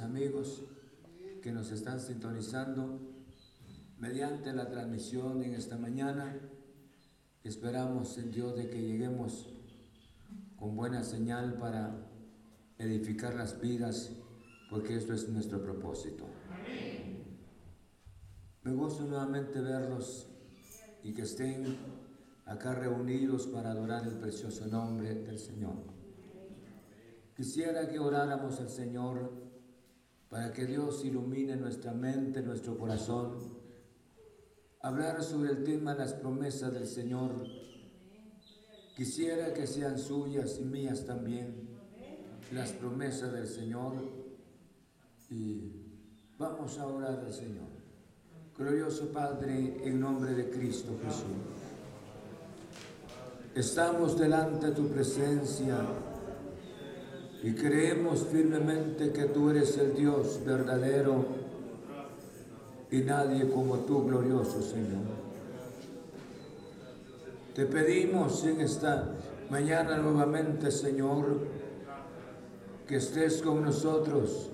amigos que nos están sintonizando mediante la transmisión en esta mañana. Esperamos en Dios de que lleguemos con buena señal para edificar las vidas, porque esto es nuestro propósito. Me gozo nuevamente verlos y que estén acá reunidos para adorar el precioso nombre del Señor. Quisiera que oráramos al Señor para que Dios ilumine nuestra mente, nuestro corazón, hablar sobre el tema las promesas del Señor. Quisiera que sean suyas y mías también las promesas del Señor y vamos a orar al Señor. Glorioso Padre, en nombre de Cristo Jesús. Estamos delante de tu presencia y creemos firmemente que tú eres el Dios verdadero y nadie como tú, glorioso Señor. Te pedimos en esta mañana nuevamente, Señor, que estés con nosotros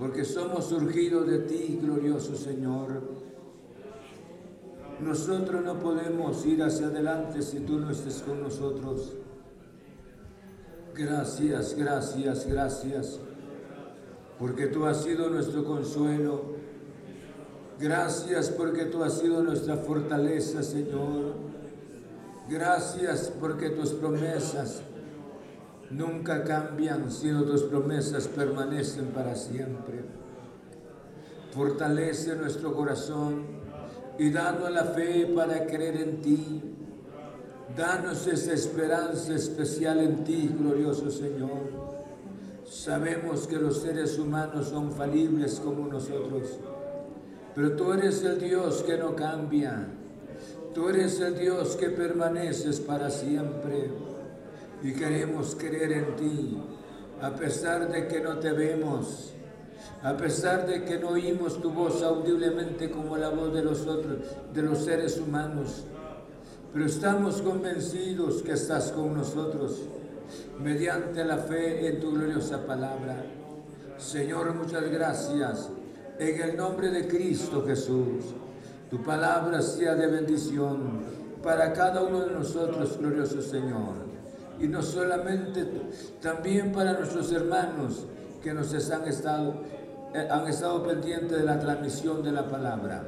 porque somos surgidos de ti, glorioso Señor. Nosotros no podemos ir hacia adelante si tú no estés con nosotros. Gracias, gracias, gracias, porque tú has sido nuestro consuelo. Gracias porque tú has sido nuestra fortaleza, Señor. Gracias porque tus promesas nunca cambian, sino tus promesas permanecen para siempre. Fortalece nuestro corazón y danos la fe para creer en ti. Danos esa esperanza especial en ti, glorioso Señor. Sabemos que los seres humanos son falibles como nosotros, pero tú eres el Dios que no cambia. Tú eres el Dios que permaneces para siempre y queremos creer en ti, a pesar de que no te vemos, a pesar de que no oímos tu voz audiblemente como la voz de los otros, de los seres humanos. Pero estamos convencidos que estás con nosotros mediante la fe en tu gloriosa palabra. Señor, muchas gracias. En el nombre de Cristo Jesús, tu palabra sea de bendición para cada uno de nosotros, glorioso Señor y no solamente también para nuestros hermanos que nos han estado, eh, han estado pendientes de la transmisión de la palabra.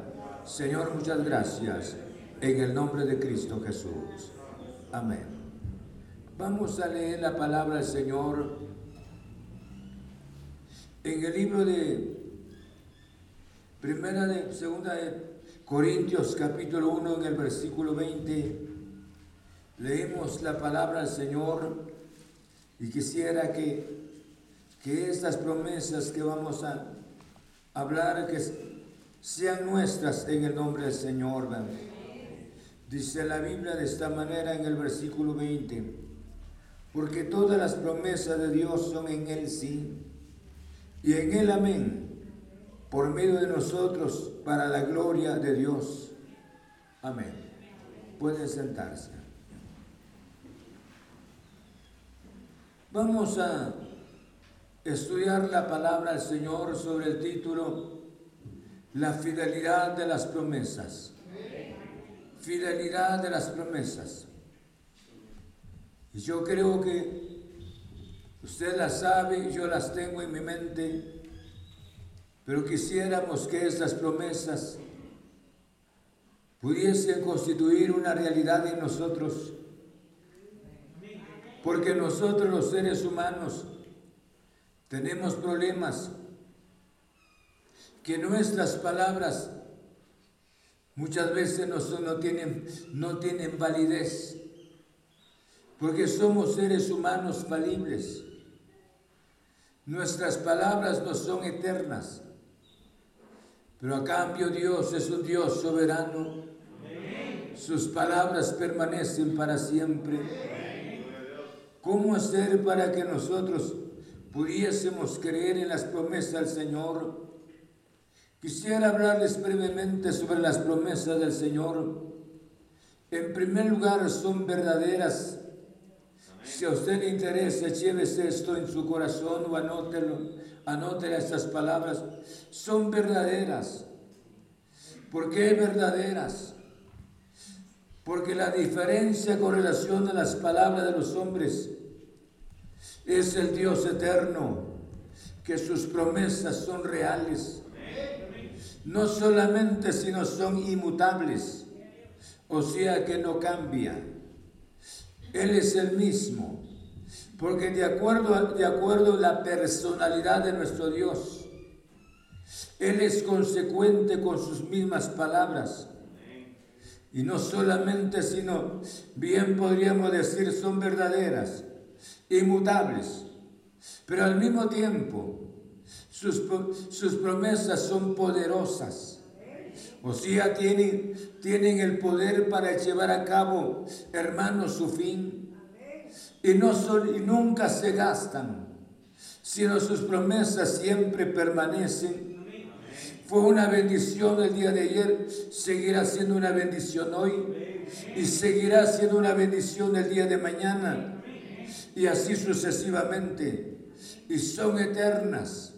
Señor, muchas gracias en el nombre de Cristo Jesús. Amén. Vamos a leer la palabra del Señor en el libro de Primera de Segunda de Corintios capítulo 1 en el versículo 20 leemos la palabra del Señor y quisiera que, que estas promesas que vamos a hablar que sean nuestras en el nombre del Señor. Dice la Biblia de esta manera en el versículo 20, porque todas las promesas de Dios son en Él sí y en Él amén, por medio de nosotros para la gloria de Dios. Amén. Pueden sentarse. Vamos a estudiar la palabra del Señor sobre el título La fidelidad de las promesas. Fidelidad de las promesas. Y yo creo que usted las sabe, yo las tengo en mi mente, pero quisiéramos que estas promesas pudiesen constituir una realidad en nosotros porque nosotros los seres humanos tenemos problemas que nuestras palabras muchas veces no, tienen, no tienen validez, porque somos seres humanos falibles. Nuestras palabras no son eternas, pero a cambio Dios es un Dios soberano. Sus palabras permanecen para siempre. ¿Cómo hacer para que nosotros pudiésemos creer en las promesas del Señor Quisiera hablarles brevemente sobre las promesas del Señor. En primer lugar, son verdaderas. Si a usted le interesa, llévese esto en su corazón o anótelo, anótele estas palabras. Son verdaderas. ¿Por qué verdaderas? Porque la diferencia con relación a las palabras de los hombres es el Dios eterno, que sus promesas son reales no solamente sino son inmutables, o sea que no cambia. Él es el mismo, porque de acuerdo, a, de acuerdo a la personalidad de nuestro Dios, Él es consecuente con sus mismas palabras. Y no solamente, sino bien podríamos decir son verdaderas, inmutables, pero al mismo tiempo sus, promesas son poderosas. O sea, tienen, tienen el poder para llevar a cabo, hermanos, su fin. Y, no son, y nunca se gastan, sino sus promesas siempre permanecen. Fue una bendición el día de ayer, seguirá siendo una bendición hoy y seguirá siendo una bendición el día de mañana y así sucesivamente. Y son eternas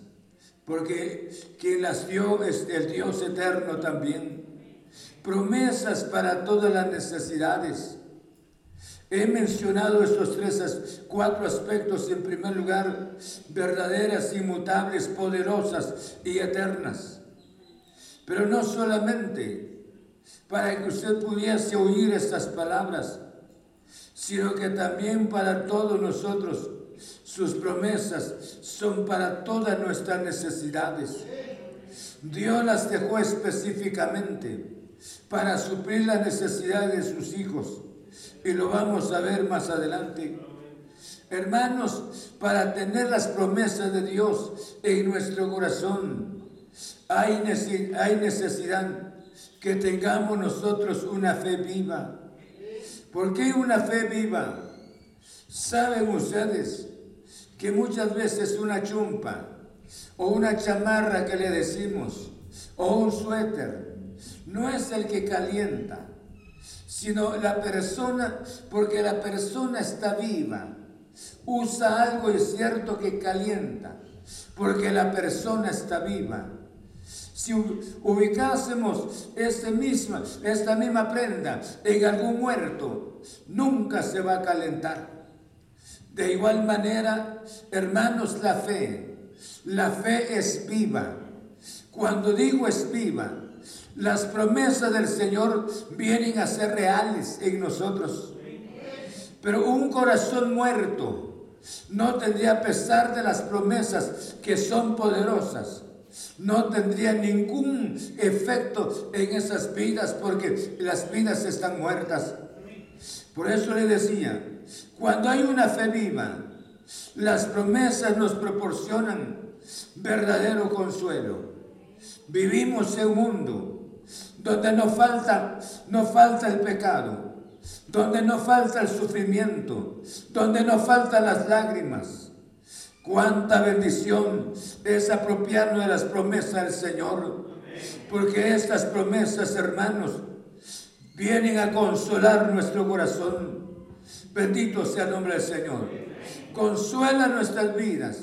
porque quien las dio es el Dios eterno también. Promesas para todas las necesidades. He mencionado estos tres, cuatro aspectos. En primer lugar, verdaderas, inmutables, poderosas y eternas. Pero no solamente para que usted pudiese oír estas palabras, sino que también para todos nosotros sus promesas son para todas nuestras necesidades. Dios las dejó específicamente para suplir las necesidades de sus hijos. Y lo vamos a ver más adelante. Hermanos, para tener las promesas de Dios en nuestro corazón, hay necesidad que tengamos nosotros una fe viva. ¿Por qué una fe viva? Saben ustedes que muchas veces una chumpa o una chamarra que le decimos o un suéter no es el que calienta, sino la persona, porque la persona está viva, usa algo es cierto que calienta, porque la persona está viva. Si ubicásemos este misma, esta misma prenda en algún muerto, nunca se va a calentar. De igual manera, hermanos, la fe, la fe es viva. Cuando digo es viva, las promesas del Señor vienen a ser reales en nosotros. Pero un corazón muerto no tendría, pesar de las promesas que son poderosas, no tendría ningún efecto en esas vidas porque las vidas están muertas. Por eso le decía, cuando hay una fe viva, las promesas nos proporcionan verdadero consuelo. Vivimos en un mundo donde no falta, falta el pecado, donde no falta el sufrimiento, donde no faltan las lágrimas. Cuánta bendición es apropiarnos de las promesas del Señor, porque estas promesas, hermanos, vienen a consolar nuestro corazón Bendito sea el nombre del Señor. Consuela nuestras vidas,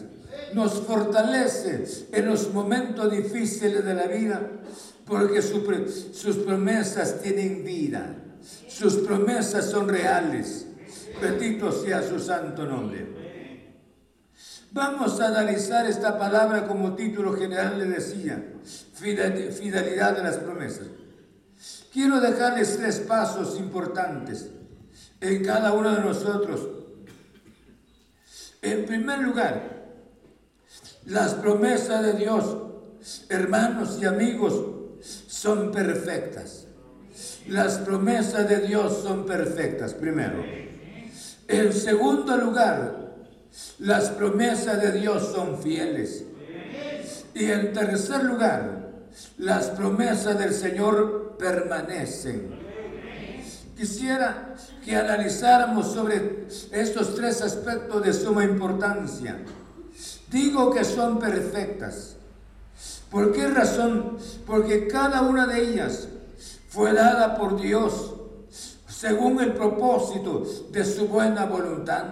nos fortalece en los momentos difíciles de la vida, porque sus promesas tienen vida, sus promesas son reales. Bendito sea su santo nombre. Vamos a analizar esta palabra como título general le decía, fidelidad de las promesas. Quiero dejarles tres pasos importantes en cada uno de nosotros. En primer lugar, las promesas de Dios, hermanos y amigos, son perfectas. Las promesas de Dios son perfectas, primero. En segundo lugar, las promesas de Dios son fieles. Y en tercer lugar, las promesas del Señor permanecen. Quisiera que analizáramos sobre estos tres aspectos de suma importancia. Digo que son perfectas, ¿Por qué razón? Porque cada una de ellas fue dada por Dios según el propósito de su buena voluntad.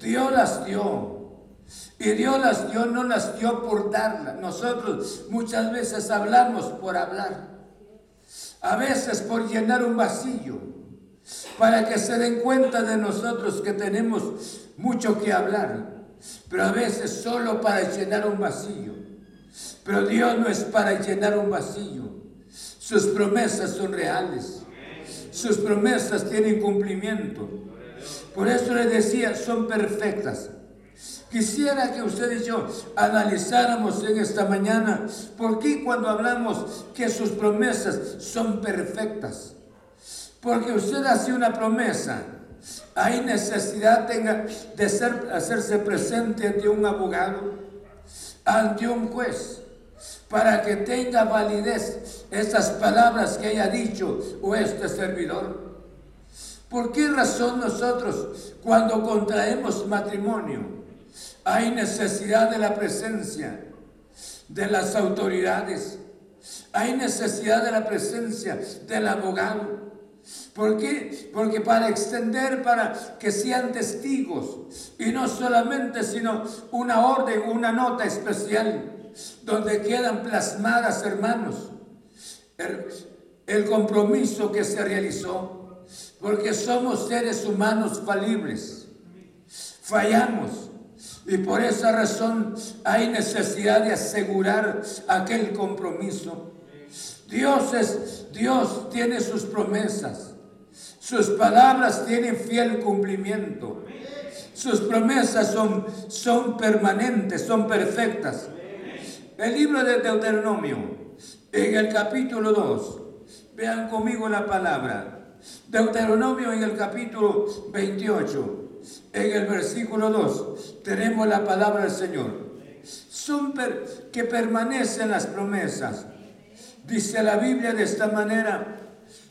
Dios las dio. Y Dios las dio, no las dio por darla. Nosotros muchas veces hablamos por hablar. A veces por llenar un vacío. Para que se den cuenta de nosotros que tenemos mucho que hablar. Pero a veces solo para llenar un vacío. Pero Dios no es para llenar un vacío. Sus promesas son reales. Sus promesas tienen cumplimiento. Por eso le decía, son perfectas. Quisiera que usted y yo analizáramos en esta mañana por qué cuando hablamos que sus promesas son perfectas. Porque usted hace una promesa, hay necesidad de ser, hacerse presente ante un abogado, ante un juez, para que tenga validez esas palabras que haya dicho o este servidor. ¿Por qué razón nosotros cuando contraemos matrimonio hay necesidad de la presencia de las autoridades. Hay necesidad de la presencia del abogado. ¿Por qué? Porque para extender, para que sean testigos, y no solamente, sino una orden, una nota especial, donde quedan plasmadas, hermanos, el, compromiso que se realizó, porque somos seres humanos falibles, fallamos, y por esa razón hay necesidad de asegurar aquel compromiso. Dios es, Dios tiene sus promesas. Sus palabras tienen fiel cumplimiento. Sus promesas son, son permanentes, son perfectas. El libro de Deuteronomio, en el capítulo 2, vean conmigo la palabra. Deuteronomio en el capítulo 28 en el versículo 2 tenemos la palabra del Señor. Son que permanecen las promesas. Dice la Biblia de esta manera,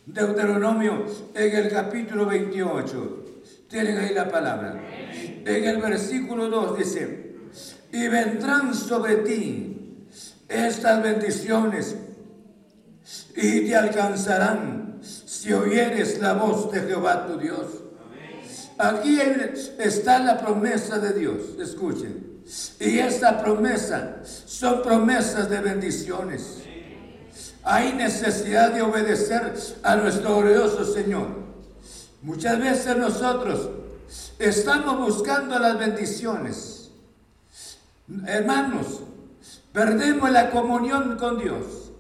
Deuteronomio en el capítulo 28. Tienen ahí la palabra. En el versículo 2 dice, y vendrán sobre ti estas bendiciones y te alcanzarán si oyeres la voz de Jehová tu Dios Aquí está la promesa de Dios, escuchen. Y esta promesa son promesas de bendiciones. Hay necesidad de obedecer a nuestro glorioso Señor. Muchas veces nosotros estamos buscando las bendiciones. Hermanos, perdemos la comunión con Dios.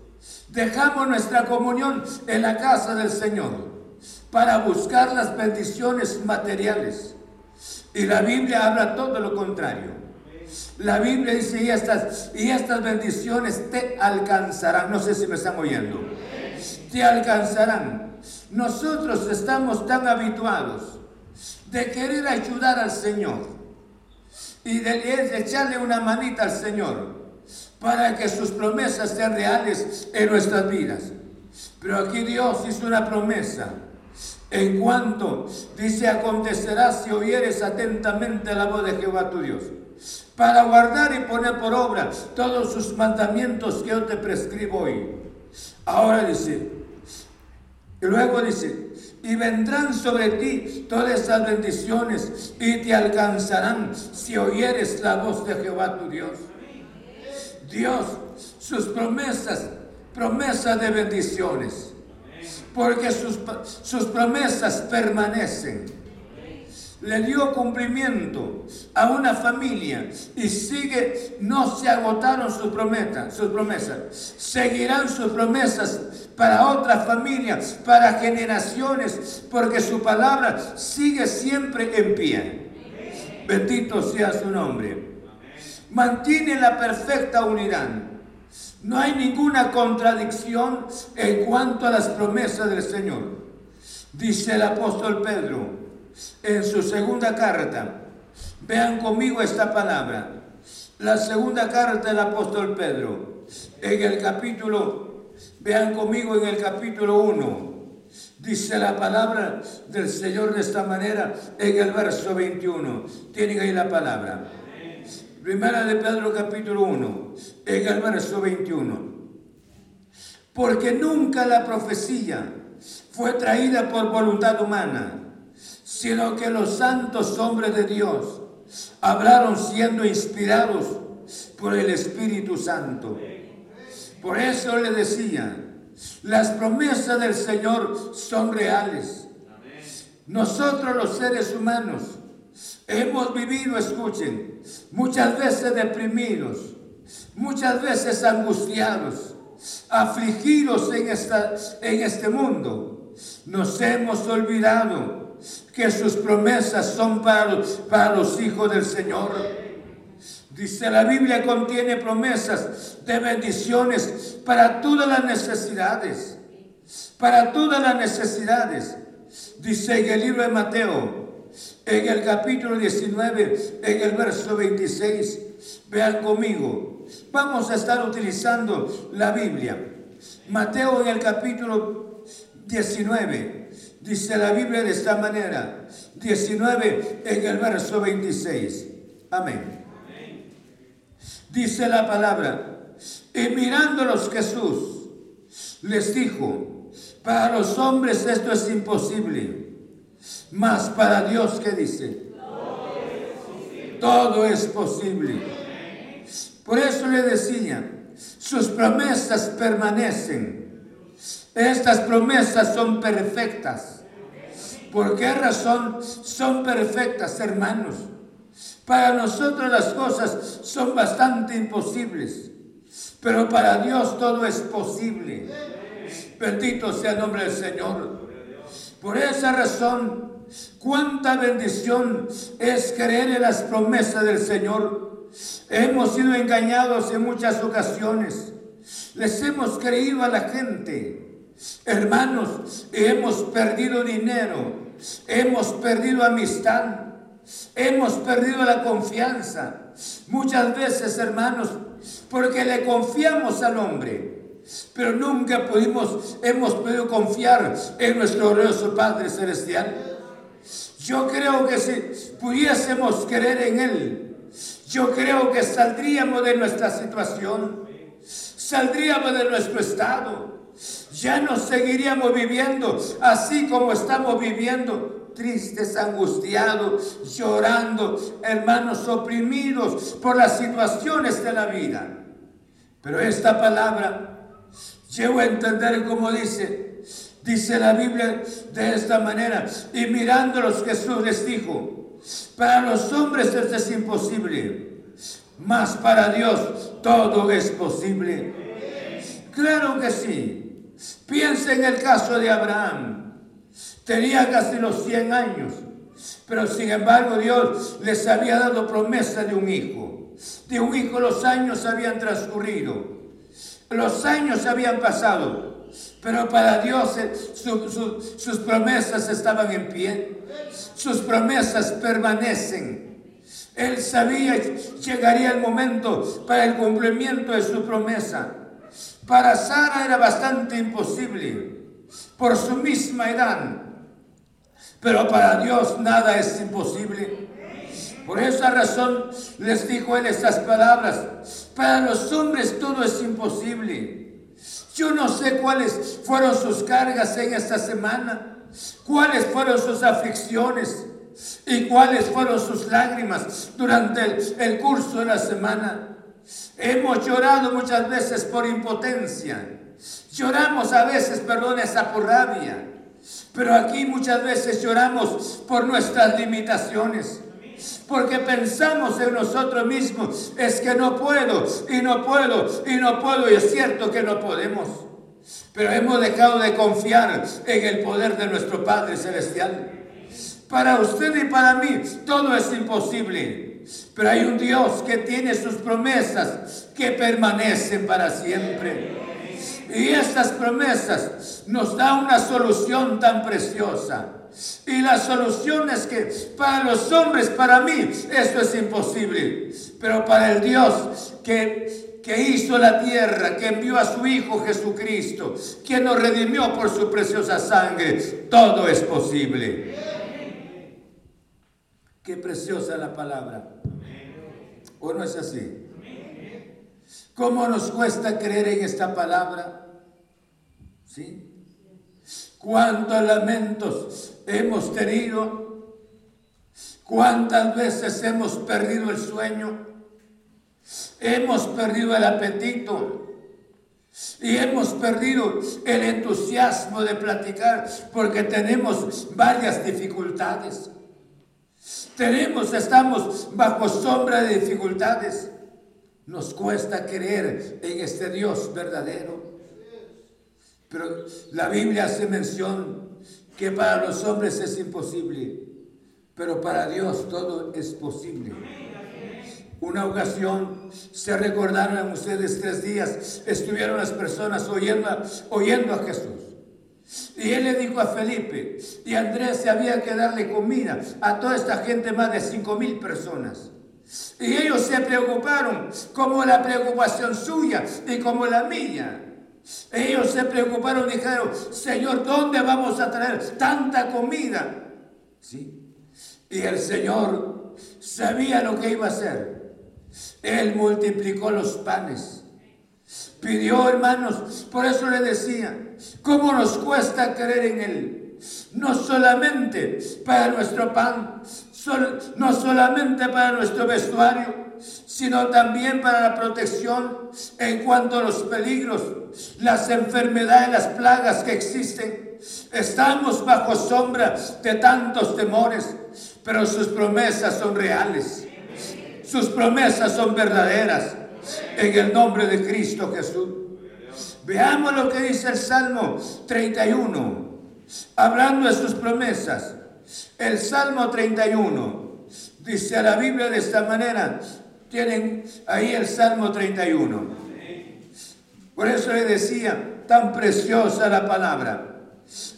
Dejamos nuestra comunión en la casa del Señor para buscar las bendiciones materiales. Y la Biblia habla todo lo contrario. La Biblia dice, y estas, y estas bendiciones te alcanzarán. No sé si me están oyendo. Te alcanzarán. Nosotros estamos tan habituados de querer ayudar al Señor y de echarle una manita al Señor para que sus promesas sean reales en nuestras vidas. Pero aquí Dios hizo una promesa en cuanto dice, acontecerá si oyeres atentamente la voz de Jehová tu Dios, para guardar y poner por obra todos sus mandamientos que yo te prescribo hoy. Ahora dice, y luego dice, y vendrán sobre ti todas esas bendiciones y te alcanzarán si oyeres la voz de Jehová tu Dios. Dios, sus promesas, promesas de bendiciones porque sus, sus promesas permanecen le dio cumplimiento a una familia y sigue, no se agotaron sus promesas, sus promesas. Seguirán sus promesas para otras familias, para generaciones, porque su palabra sigue siempre en pie. Bendito sea su nombre. Mantiene la perfecta unidad no hay ninguna contradicción en cuanto a las promesas del Señor. Dice el apóstol Pedro en su segunda carta. Vean conmigo esta palabra. La segunda carta del apóstol Pedro. En el capítulo, vean conmigo en el capítulo 1. Dice la palabra del Señor de esta manera en el verso 21. Tienen ahí la palabra. Primera de Pedro capítulo 1, en el verso 21. Porque nunca la profecía fue traída por voluntad humana, sino que los santos hombres de Dios hablaron siendo inspirados por el Espíritu Santo. Por eso le decía, las promesas del Señor son reales. Nosotros los seres humanos hemos vivido, escuchen, muchas veces deprimidos, muchas veces angustiados, afligidos en, esta, en este mundo. Nos hemos olvidado que sus promesas son para, los hijos del Señor. Dice la Biblia contiene promesas de bendiciones para todas las necesidades. Para todas las necesidades. Dice en el libro de Mateo, en el capítulo 19, en el verso 26. Vean conmigo. Vamos a estar utilizando la Biblia. Mateo en el capítulo 19. Dice la Biblia de esta manera. 19 en el verso 26. Amén. Dice la palabra. Y mirándolos Jesús les dijo, para los hombres esto es imposible, mas para Dios, ¿qué dice? Todo es posible. Por eso le decía, sus promesas permanecen. Estas promesas son perfectas. ¿Por qué razón son perfectas, hermanos? Para nosotros las cosas son bastante imposibles, pero para Dios todo es posible. Bendito sea el nombre del Señor. Por esa razón, cuánta bendición es creer en las promesas del Señor. Hemos sido engañados en muchas ocasiones. Les hemos creído a la gente. Hermanos, hemos perdido dinero, hemos perdido amistad, Hemos perdido la confianza. Muchas veces, hermanos, porque le confiamos al hombre. Pero nunca pudimos, hemos podido confiar en nuestro glorioso Padre Celestial. Yo creo que si pudiésemos creer en Él, yo creo que saldríamos de nuestra situación, saldríamos de nuestro estado, ya no seguiríamos viviendo así como estamos viviendo tristes, angustiados, llorando, hermanos oprimidos por las situaciones de la vida. Pero esta palabra llevo a entender como dice, dice la Biblia de esta manera, y mirándolos Jesús les dijo, para los hombres esto es imposible, mas para Dios todo es posible. Claro que sí. Piensa en el caso de Abraham. Tenía casi los 100 años, pero sin embargo Dios les había dado promesa de un hijo. De un hijo los años habían transcurrido, los años habían pasado, pero para Dios eh, sus promesas estaban en pie, sus promesas permanecen. Él sabía que llegaría el momento para el cumplimiento de su promesa. Para Sara era bastante imposible por su misma edad. Pero para Dios nada es imposible. Por esa razón les dijo él estas palabras. Para los hombres todo es imposible. Yo no sé cuáles fueron sus cargas en esta semana, cuáles fueron sus aflicciones y cuáles fueron sus lágrimas durante el, curso de la semana. Hemos llorado muchas veces por impotencia. Lloramos a veces, perdón, esa por rabia. Pero aquí muchas veces lloramos por nuestras limitaciones. Porque pensamos en nosotros mismos, es que no puedo, y no puedo, y no puedo, y es cierto que no podemos. Pero hemos dejado de confiar en el poder de nuestro Padre Celestial. Para usted y para mí todo es imposible. Pero hay un Dios que tiene sus promesas que permanecen para siempre. Y estas promesas nos da una solución tan preciosa. Y la solución es que para los hombres, para mí, esto es imposible. Pero para el Dios que, que hizo la tierra, que envió a su Hijo Jesucristo, quien nos redimió por su preciosa sangre, todo es posible. Qué preciosa la palabra. ¿O no es así? ¿Cómo nos cuesta creer en esta palabra? ¿Sí? ¿Cuántos lamentos hemos tenido? ¿Cuántas veces hemos perdido el sueño? Hemos perdido el apetito. Y hemos perdido el entusiasmo de platicar porque tenemos varias dificultades. Tenemos, estamos bajo sombra de dificultades. Nos cuesta creer en este Dios verdadero. Pero la Biblia hace mención que para los hombres es imposible, pero para Dios todo es posible. Una ocasión, se recordaron ustedes tres días, estuvieron las personas oyendo, oyendo a Jesús. Y él le dijo a Felipe y Andrés se había que darle comida a toda esta gente, más de cinco mil personas. Y ellos se preocuparon como la preocupación suya y como la mía. Ellos se preocuparon y dijeron, Señor, ¿dónde vamos a traer tanta comida? Sí. Y el Señor sabía lo que iba a hacer. Él multiplicó los panes. Pidió, hermanos, por eso le decía, ¿cómo nos cuesta creer en Él? No solamente para nuestro pan, no solamente para nuestro vestuario, sino también para la protección en cuanto a los peligros, las enfermedades, las plagas que existen. Estamos bajo sombra de tantos temores, pero sus promesas son reales. Sus promesas son verdaderas en el nombre de Cristo Jesús. Veamos lo que dice el Salmo 31, hablando de sus promesas. El Salmo 31 dice la Biblia de esta manera. Tienen ahí el Salmo 31. Por eso le decía, tan preciosa la palabra.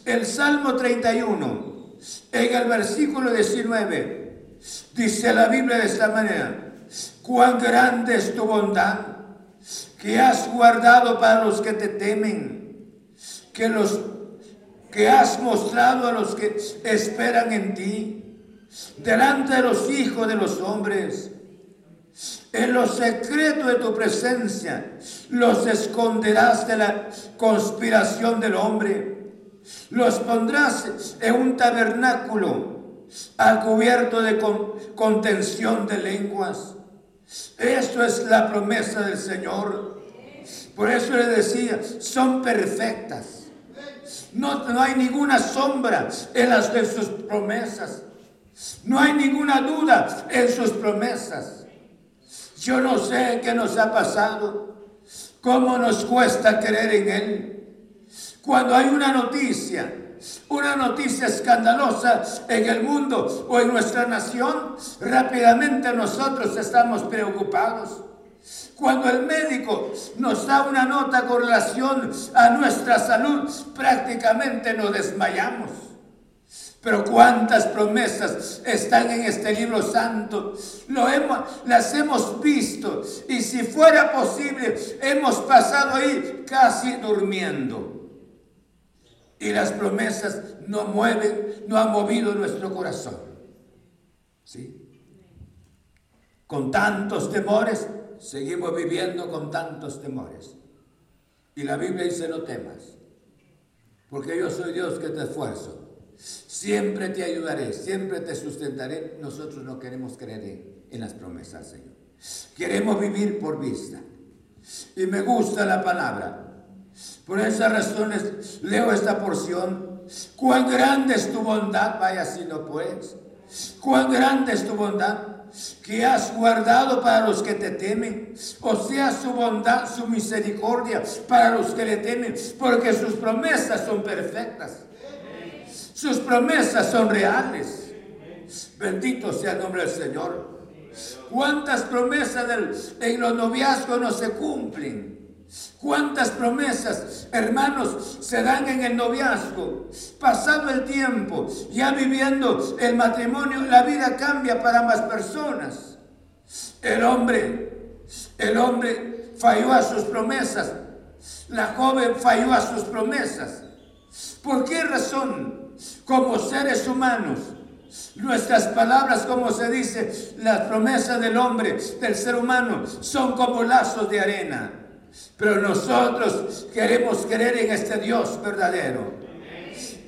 El Salmo 31, en el versículo 19, dice la Biblia de esta manera cuán grande es tu bondad, que has guardado para los que te temen, que los que has mostrado a los que esperan en ti, delante de los hijos de los hombres. En lo secreto de tu presencia los esconderás de la conspiración del hombre. Los pondrás en un tabernáculo al cubierto de contención de lenguas esto es la promesa del Señor. Por eso le decía, son perfectas. No, no hay ninguna sombra en las de sus promesas. No hay ninguna duda en sus promesas. Yo no sé qué nos ha pasado, cómo nos cuesta creer en Él. Cuando hay una noticia una noticia escandalosa en el mundo o en nuestra nación, rápidamente nosotros estamos preocupados. Cuando el médico nos da una nota con relación a nuestra salud, prácticamente nos desmayamos. Pero cuántas promesas están en este libro santo. Lo hemos, las hemos visto y si fuera posible hemos pasado ahí casi durmiendo y las promesas no mueven, no han movido nuestro corazón. ¿Sí? Con tantos temores, seguimos viviendo con tantos temores. Y la Biblia dice, no temas, porque yo soy Dios que te esfuerzo. Siempre te ayudaré, siempre te sustentaré. Nosotros no queremos creer en las promesas, Señor. Queremos vivir por vista. Y me gusta la palabra. Por esas razones leo esta porción. Cuán grande es tu bondad, vaya si no puedes. Cuán grande es tu bondad que has guardado para los que te temen. O sea, su bondad, su misericordia para los que le temen. Porque sus promesas son perfectas. Sus promesas son reales. Bendito sea el nombre del Señor. ¿Cuántas promesas en los noviazgos no se cumplen? ¿Cuántas promesas, hermanos, se dan en el noviazgo? Pasado el tiempo, ya viviendo el matrimonio, la vida cambia para ambas personas. El hombre, el hombre falló a sus promesas. La joven falló a sus promesas. ¿Por qué razón? Como seres humanos, Nuestras palabras, como se dice, las promesas del hombre, del ser humano, son como lazos de arena. Pero nosotros queremos creer en este Dios verdadero.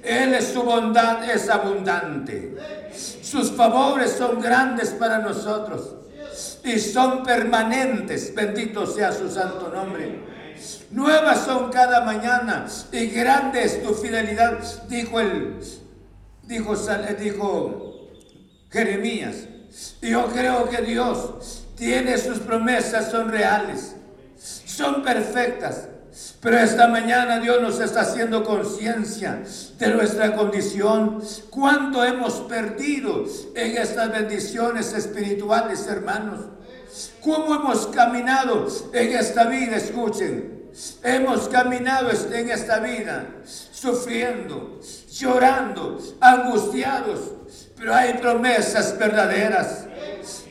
Él es su bondad es abundante. Sus favores son grandes para nosotros y son permanentes. Bendito sea su santo nombre. Nuevas son cada mañana y grande es tu fidelidad, dijo el dijo, dijo Jeremías. Yo creo que Dios tiene sus promesas, son reales, son perfectas. Pero esta mañana Dios nos está haciendo conciencia de nuestra condición. ¿Cuánto hemos perdido en estas bendiciones espirituales, hermanos? ¿Cómo hemos caminado en esta vida? Escuchen. Hemos caminado en esta vida sufriendo, llorando, angustiados. Pero hay promesas verdaderas,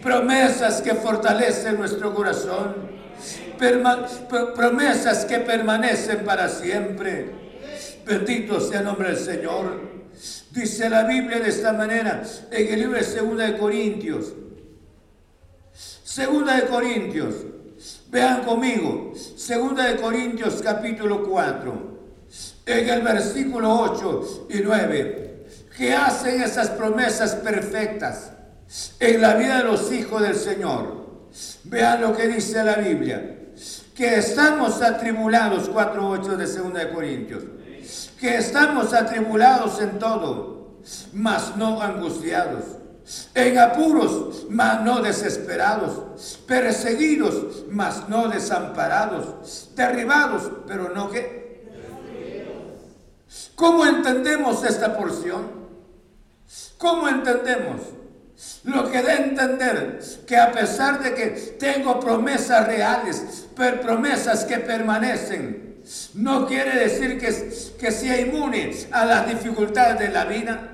promesas que fortalecen nuestro corazón promesas que permanecen para siempre. Bendito sea el nombre del Señor. Dice la Biblia de esta manera en el libro de Segunda de Corintios. Segunda de Corintios. Vean conmigo. Segunda de Corintios capítulo 4. En el versículo 8 y 9. Que hacen esas promesas perfectas en la vida de los hijos del Señor. Vean lo que dice la Biblia que estamos atribulados, 4.8 de 2 de Corintios, que estamos atribulados en todo, mas no angustiados, en apuros, mas no desesperados, perseguidos, mas no desamparados, derribados, pero no que... ¿Cómo entendemos esta porción? ¿Cómo entendemos? Lo que da entender que a pesar de que tengo promesas reales, pero promesas que permanecen, no quiere decir que, que sea inmune a las dificultades de la vida.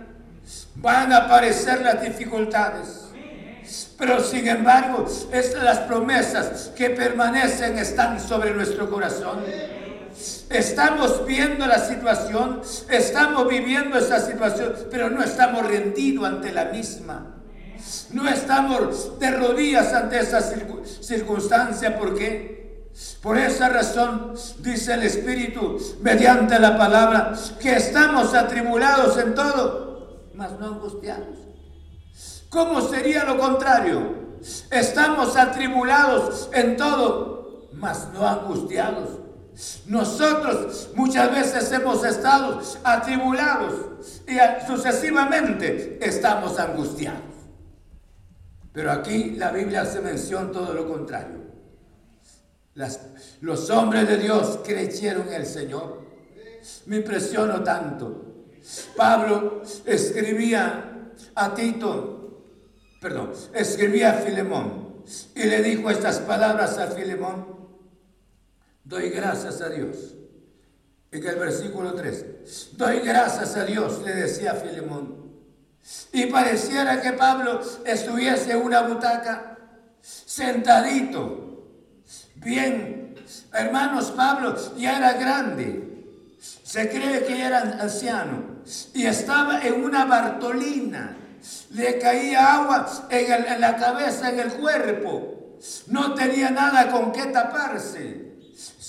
Van a aparecer las dificultades. Pero sin embargo, estas las promesas que permanecen están sobre nuestro corazón. Estamos viendo la situación, estamos viviendo esa situación, pero no estamos rendidos ante la misma. No estamos de rodillas ante esa circunstancia. ¿Por qué? Por esa razón dice el Espíritu mediante la palabra que estamos atribulados en todo, mas no angustiados. ¿Cómo sería lo contrario? Estamos atribulados en todo, mas no angustiados. Nosotros muchas veces hemos estado atribulados y sucesivamente estamos angustiados. Pero aquí la Biblia hace mención todo lo contrario. los hombres de Dios creyeron en el Señor. Me impresionó tanto. Pablo escribía a Tito, perdón, escribía a Filemón y le dijo estas palabras a Filemón. Doy gracias a Dios. En el versículo 3, doy gracias a Dios, le decía Filemón y pareciera que Pablo estuviese en una butaca sentadito. Bien, hermanos, Pablo ya era grande. Se cree que era anciano. Y estaba en una bartolina. Le caía agua en, en la cabeza, en el cuerpo. No tenía nada con qué taparse.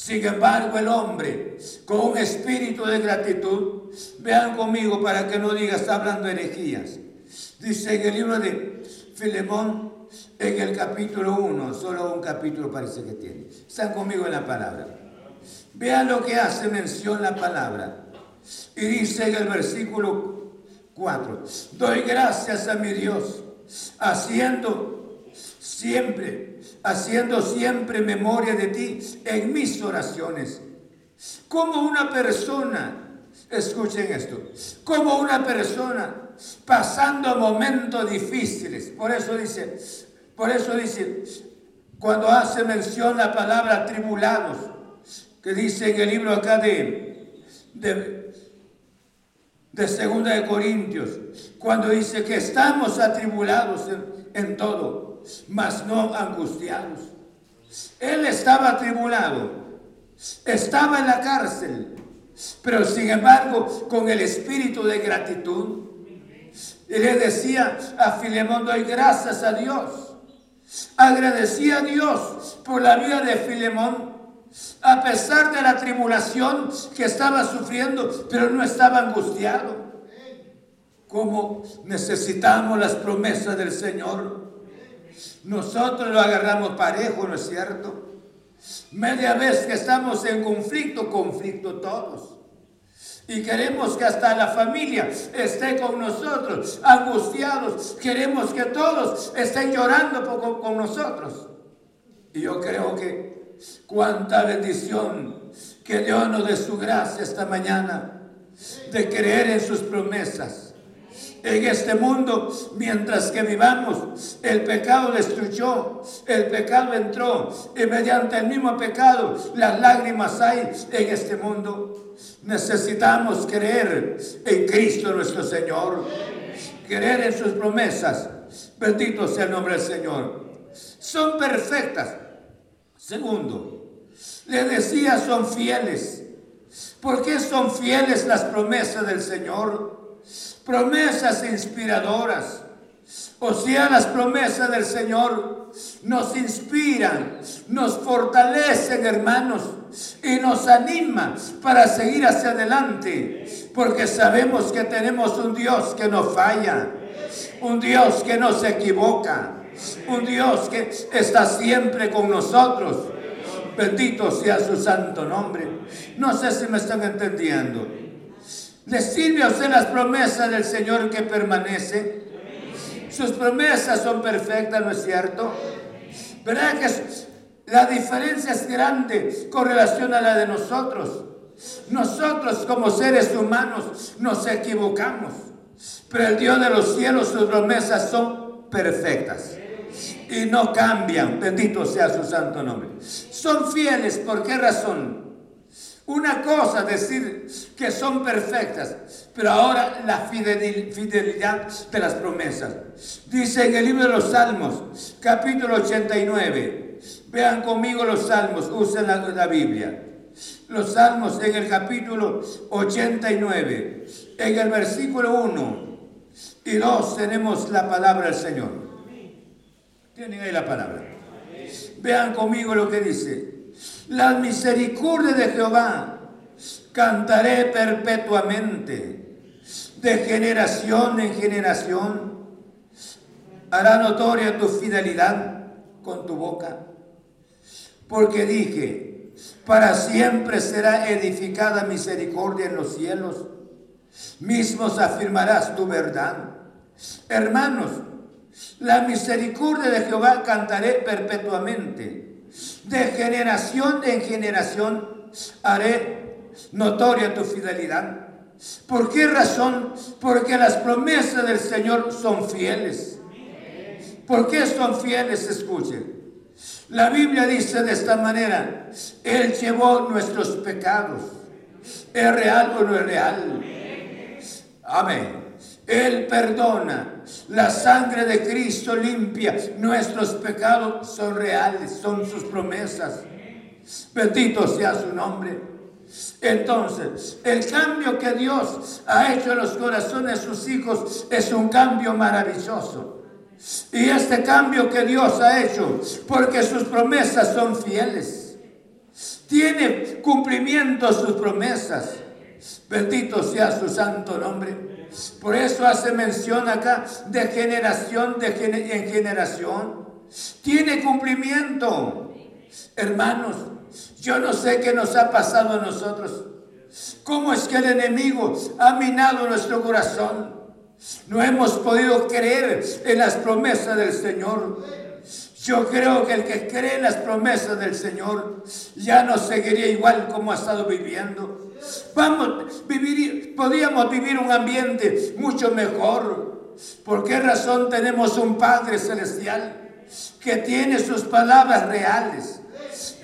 Sin embargo, el hombre, con un espíritu de gratitud, vean conmigo para que no diga está hablando herejías. Dice en el libro de Filemón, en el capítulo 1, solo un capítulo parece que tiene. Están conmigo en la palabra. Vean lo que hace mención la palabra. Y dice en el versículo 4, doy gracias a mi Dios, haciendo siempre haciendo siempre memoria de ti en mis oraciones. Como una persona, escuchen esto, como una persona pasando momentos difíciles. Por eso dice, por eso dice, cuando hace mención la palabra tribulados, que dice en el libro acá de, de, Segunda de Corintios, cuando dice que estamos atribulados en todo mas no angustiados. Él estaba atribulado, estaba en la cárcel, pero sin embargo con el espíritu de gratitud. Y le decía a Filemón, doy gracias a Dios. Agradecía a Dios por la vida de Filemón, a pesar de la tribulación que estaba sufriendo, pero no estaba angustiado. Como necesitamos las promesas del Señor. Nosotros lo agarramos parejo, ¿no es cierto? Media vez que estamos en conflicto, conflicto todos. Y queremos que hasta la familia esté con nosotros, angustiados. Queremos que todos estén llorando con, con nosotros. Y yo creo que cuánta bendición que Dios nos dé su gracia esta mañana de creer en sus promesas en este mundo, mientras que vivamos, el pecado destruyó, el pecado entró, y mediante el mismo pecado las lágrimas hay en este mundo. Necesitamos creer en Cristo nuestro Señor, creer en sus promesas. Bendito sea el nombre del Señor. Son perfectas. Segundo, le decía, son fieles. ¿Por qué son fieles las promesas del Señor? Promesas inspiradoras. O sea, las promesas del Señor nos inspiran, nos fortalecen, hermanos, y nos animan para seguir hacia adelante, porque sabemos que tenemos un Dios que no falla, un Dios que no se equivoca, un Dios que está siempre con nosotros. Bendito sea su santo nombre. No sé si me están entendiendo. ¿Le sirve a usted las promesas del Señor que permanece? Sus promesas son perfectas, ¿no es cierto? ¿Verdad que la diferencia es grande con relación a la de nosotros? Nosotros como seres humanos nos equivocamos, pero el Dios de los cielos, sus promesas son perfectas y no cambian. Bendito sea su santo nombre. Son fieles, ¿por qué razón? Una cosa decir que son perfectas, pero ahora la fidelidad de las promesas. Dice en el libro de los Salmos, capítulo 89. Vean conmigo los Salmos, usen la, la Biblia. Los Salmos en el capítulo 89, en el versículo 1 y 2 tenemos la palabra del Señor. Tienen ahí la palabra. Vean conmigo lo que dice. Las misericordias de Jehová cantaré perpetuamente, de generación en generación. Hará notoria tu fidelidad con tu boca. Porque dije, para siempre será edificada misericordia en los cielos. Mismos afirmarás tu verdad. Hermanos, la misericordia de Jehová cantaré perpetuamente de generación en generación haré notoria tu fidelidad. ¿Por qué razón? Porque las promesas del Señor son fieles. ¿Por qué son fieles? Escuchen. La Biblia dice de esta manera, Él llevó nuestros pecados. ¿Es real o no es real? Amén. Él perdona. La sangre de Cristo limpia. Nuestros pecados son reales, son sus promesas. Bendito sea su nombre. Entonces, el cambio que Dios ha hecho en los corazones de sus hijos es un cambio maravilloso. Y este cambio que Dios ha hecho, porque sus promesas son fieles, tiene cumplimiento sus promesas. Bendito sea su santo nombre. Por eso hace mención acá de generación en generación. Tiene cumplimiento. Hermanos, yo no sé qué nos ha pasado a nosotros. ¿Cómo es que el enemigo ha minado nuestro corazón? No hemos podido creer en las promesas del Señor. Yo creo que el que cree en las promesas del Señor ya no seguiría igual como ha estado viviendo. Vamos, vivir, podríamos vivir un ambiente mucho mejor. ¿Por qué razón tenemos un Padre Celestial que tiene sus palabras reales?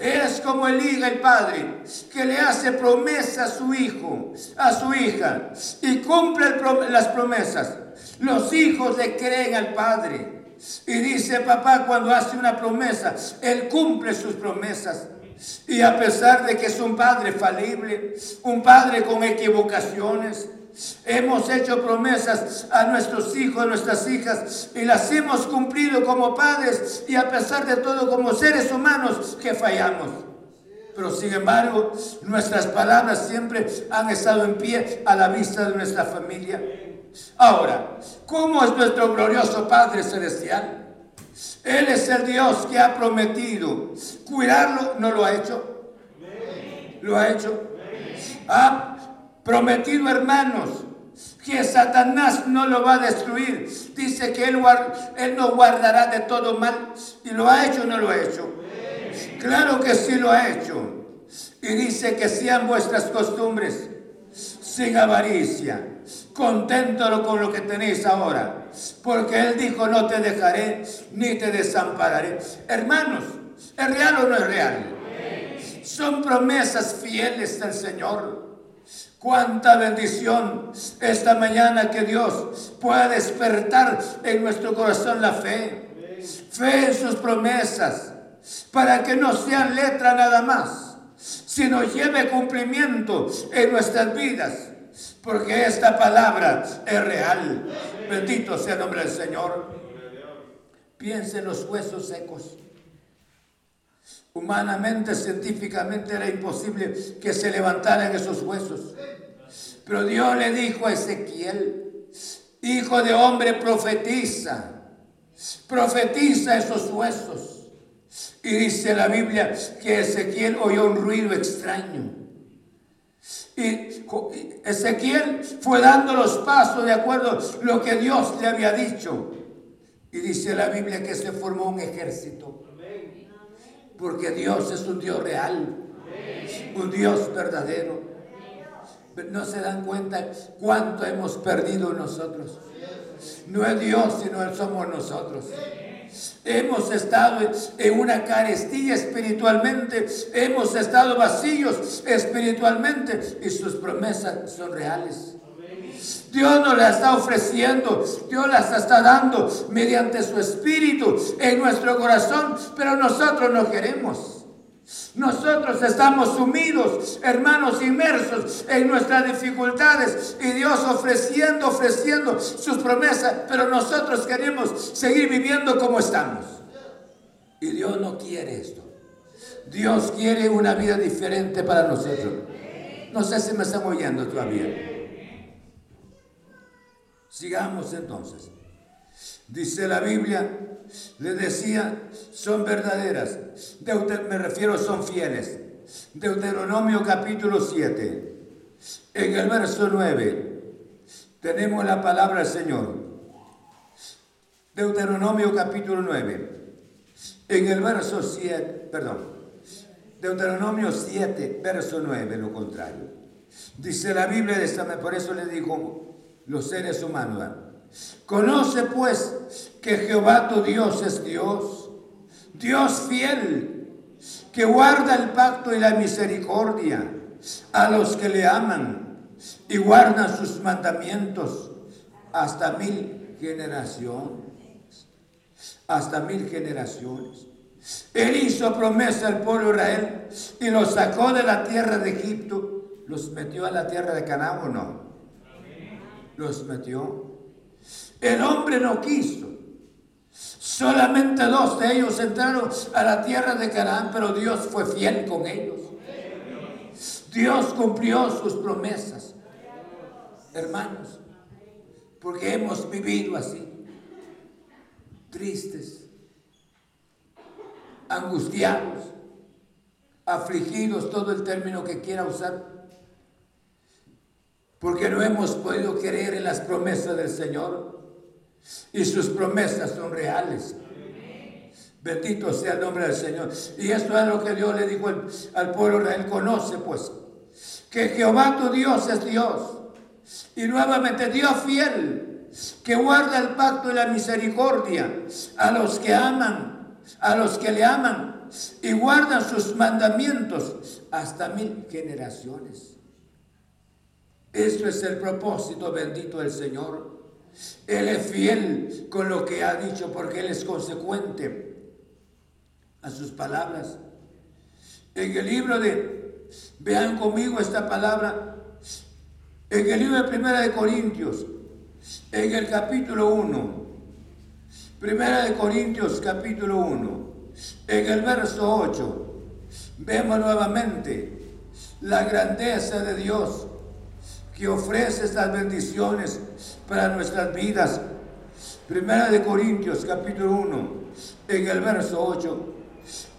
Es como el hijo, el padre, que le hace promesa a su hijo, a su hija, y cumple las promesas. Los hijos le creen al padre. Y dice papá cuando hace una promesa, él cumple sus promesas. Y a pesar de que es un padre falible, un padre con equivocaciones, Hemos hecho promesas a nuestros hijos, a nuestras hijas, y las hemos cumplido como padres y a pesar de todo como seres humanos que fallamos. Pero sin embargo, nuestras palabras siempre han estado en pie a la vista de nuestra familia. Ahora, ¿cómo es nuestro glorioso Padre Celestial? Él es el Dios que ha prometido cuidarlo, ¿no lo ha hecho? ¿Lo ha hecho? Ha prometido, hermanos, que Satanás no lo va a destruir. Dice que él, él no guardará de todo mal. ¿Y lo ha hecho o no lo ha hecho? Claro que sí lo ha hecho. Y dice que sean vuestras costumbres sin avaricia, contento con lo que tenéis ahora, porque Él dijo, no te dejaré ni te desampararé. Hermanos, ¿es real o no es real? Son promesas fieles del Señor. Cuánta bendición esta mañana que Dios pueda despertar en nuestro corazón la fe. Fe en sus promesas, para que no sean letra nada más, sino lleve cumplimiento en nuestras vidas porque esta palabra es real. Bendito sea el nombre del Señor. Piense en los huesos secos. Humanamente, científicamente era imposible que se levantaran esos huesos. Pero Dios le dijo a Ezequiel, hijo de hombre, profetiza, profetiza esos huesos. Y dice la Biblia que Ezequiel oyó un ruido extraño. Y Ezequiel fue dando los pasos de acuerdo a lo que Dios le había dicho. Y dice la Biblia que se formó un ejército. Porque Dios es un Dios real. Un Dios verdadero. No se dan cuenta cuánto hemos perdido nosotros. No es Dios, sino somos nosotros. Hemos estado en una carestía espiritualmente, hemos estado vacíos espiritualmente y sus promesas son reales. Dios nos las está ofreciendo, Dios las está dando mediante su espíritu en nuestro corazón, pero nosotros no queremos. Nosotros estamos sumidos, hermanos, inmersos en nuestras dificultades y Dios ofreciendo, ofreciendo sus promesas, pero nosotros queremos seguir viviendo como estamos. Y Dios no quiere esto. Dios quiere una vida diferente para nosotros. No sé si me están oyendo todavía. Sigamos entonces. Dice la Biblia, le decía, son verdaderas. me refiero, son fieles. Deuteronomio capítulo 7. En el verso 9 tenemos la palabra del Señor. Deuteronomio capítulo 9. En el verso 7, perdón. Deuteronomio 7, verso 9, lo contrario. Dice la Biblia por eso le digo los seres humanos. Conoce pues que Jehová tu Dios es Dios, Dios fiel, que guarda el pacto y la misericordia a los que le aman y guardan sus mandamientos hasta mil generaciones. Hasta mil generaciones. Él hizo promesa al pueblo de Israel y los sacó de la tierra de Egipto. ¿Los metió a la tierra de Canaán o no? Los metió. El hombre no quiso. Solamente dos de ellos entraron a la tierra de Canaán, pero Dios fue fiel con ellos. Dios cumplió sus promesas. Hermanos, porque hemos vivido así, tristes, angustiados, afligidos, todo el término que quiera usar, porque no hemos podido creer en las promesas del Señor. Y sus promesas son reales. Bendito sea el nombre del Señor. Y esto es lo que Dios le dijo al, pueblo Él. Conoce pues que Jehová tu Dios es Dios. Y nuevamente Dios fiel, que guarda el pacto y la misericordia a los que aman, a los que le aman y guardan sus mandamientos hasta mil generaciones. Esto es el propósito bendito del Señor. Él es fiel con lo que ha dicho porque Él es consecuente a sus palabras. En el libro de, vean conmigo esta palabra, En el libro de Primera de Corintios, en el capítulo 1, Primera de Corintios capítulo 1, en el verso 8, vemos nuevamente la grandeza de Dios que ofrece estas bendiciones para nuestras vidas. Primera de Corintios capítulo 1, en el verso 8,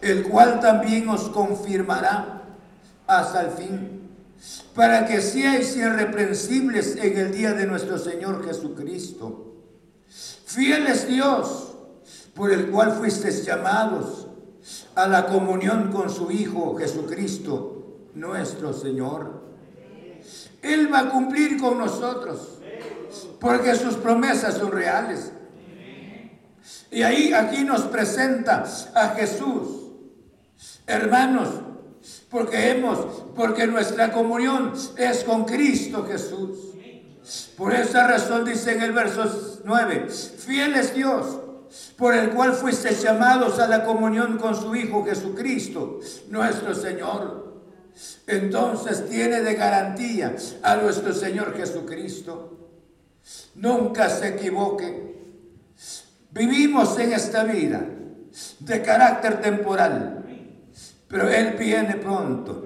el cual también os confirmará hasta el fin, para que seáis irreprensibles en el día de nuestro Señor Jesucristo. Fiel es Dios, por el cual fuisteis llamados a la comunión con su Hijo Jesucristo, nuestro Señor. Él va a cumplir con nosotros, porque sus promesas son reales. Y ahí aquí nos presenta a Jesús. Hermanos, porque hemos, porque nuestra comunión es con Cristo Jesús. Por esa razón dice en el verso 9, fiel es Dios, por el cual fuiste llamados a la comunión con su Hijo Jesucristo, nuestro Señor. Entonces tiene de garantía a nuestro Señor Jesucristo. Nunca se equivoque. Vivimos en esta vida de carácter temporal, pero Él viene pronto.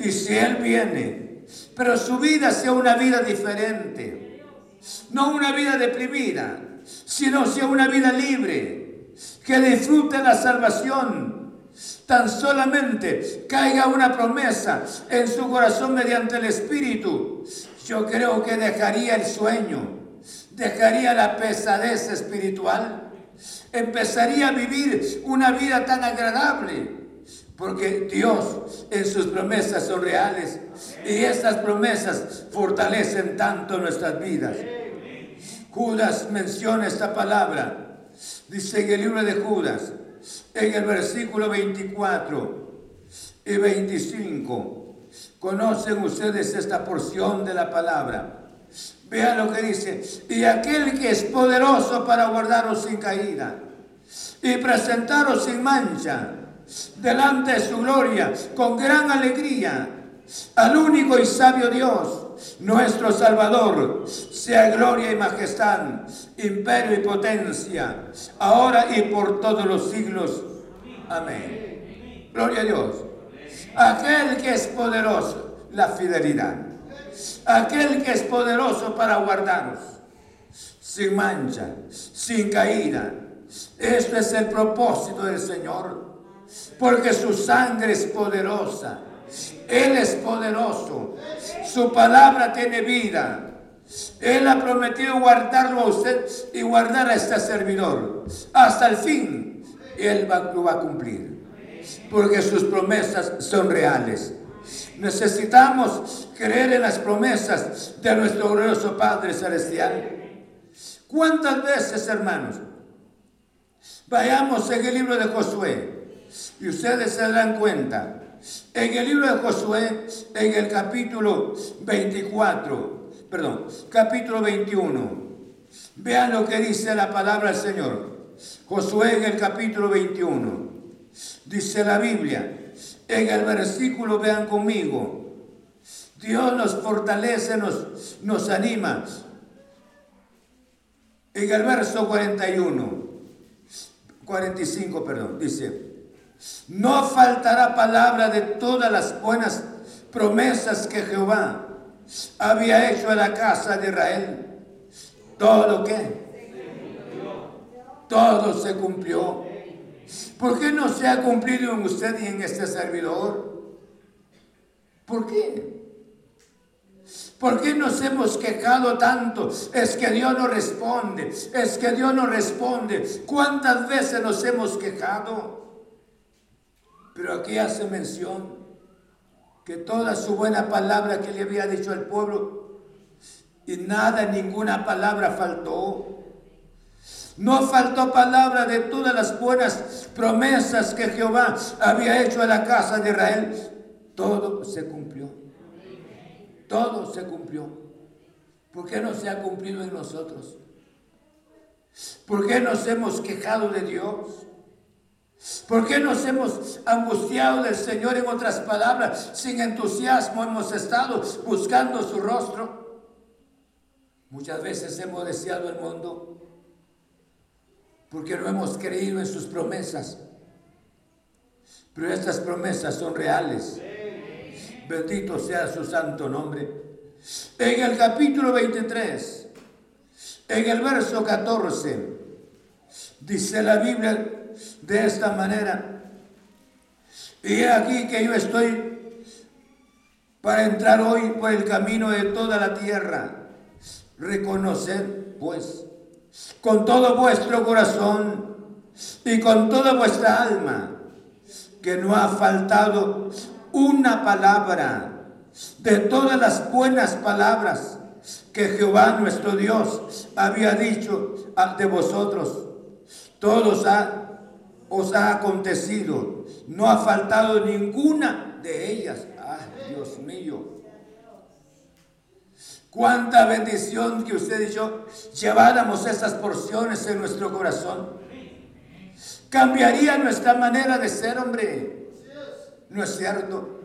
Y si Él viene, pero su vida sea una vida diferente, no una vida deprimida, sino sea una vida libre, que disfrute la salvación. Tan solamente caiga una promesa en su corazón mediante el Espíritu, yo creo que dejaría el sueño dejaría la pesadez espiritual, empezaría a vivir una vida tan agradable, porque Dios en sus promesas son reales y estas promesas fortalecen tanto nuestras vidas. Judas menciona esta palabra, dice en el libro de Judas, en el versículo 24 y 25. Conocen ustedes esta porción de la palabra. Vean lo que dice. Y aquel que es poderoso para guardaros sin caída y presentaros sin mancha delante de su gloria con gran alegría al único y sabio Dios, nuestro Salvador, sea gloria y majestad, imperio y potencia, ahora y por todos los siglos. Amén. Gloria a Dios. Aquel que es poderoso, la fidelidad aquel que es poderoso para guardaros, sin mancha, sin caída. Esto es el propósito del Señor, porque su sangre es poderosa. Él es poderoso. Su palabra tiene vida. Él ha prometido guardarlo a usted y guardar a este servidor hasta el fin. Él lo va a cumplir. Porque sus promesas son reales. Necesitamos creer en las promesas de nuestro glorioso Padre Celestial. ¿Cuántas veces, hermanos? Vayamos en el libro de Josué y ustedes se darán cuenta. En el libro de Josué, en el capítulo 24, perdón, capítulo 21, vean lo que dice la palabra del Señor. Josué en el capítulo 21, dice la Biblia, en el versículo, vean conmigo, Dios nos fortalece, nos, nos anima. En el verso 41, 45, perdón, dice, no faltará palabra de todas las buenas promesas que Jehová había hecho a la casa de Israel. Todo lo que, todo se cumplió. ¿Por qué no se ha cumplido en usted y en este servidor? ¿Por qué? ¿Por qué nos hemos quejado tanto? Es que Dios no responde, es que Dios no responde. ¿Cuántas veces nos hemos quejado? Pero aquí hace mención que toda su buena palabra que le había dicho al pueblo y nada, ninguna palabra faltó. No faltó palabra de todas las buenas promesas que Jehová había hecho a la casa de Israel. Todo se cumplió. Todo se cumplió. ¿Por qué no se ha cumplido en nosotros? ¿Por qué nos hemos quejado de Dios? ¿Por qué nos hemos angustiado del Señor en otras palabras? Sin entusiasmo hemos estado buscando su rostro. Muchas veces hemos deseado el mundo porque no hemos creído en sus promesas. Pero estas promesas son reales. Bendito sea su santo nombre. En el capítulo 23, en el verso 14, dice la Biblia de esta manera. Y aquí que yo estoy para entrar hoy por el camino de toda la tierra. Reconocer, pues, con todo vuestro corazón y con toda vuestra alma, que no ha faltado una palabra de todas las buenas palabras que Jehová nuestro Dios había dicho de vosotros. Todos os ha acontecido, no ha faltado ninguna de ellas. ¡Ay, Dios mío! Cuánta bendición que usted y yo lleváramos esas porciones en nuestro corazón. Cambiaría nuestra manera de ser, hombre. ¿No es cierto?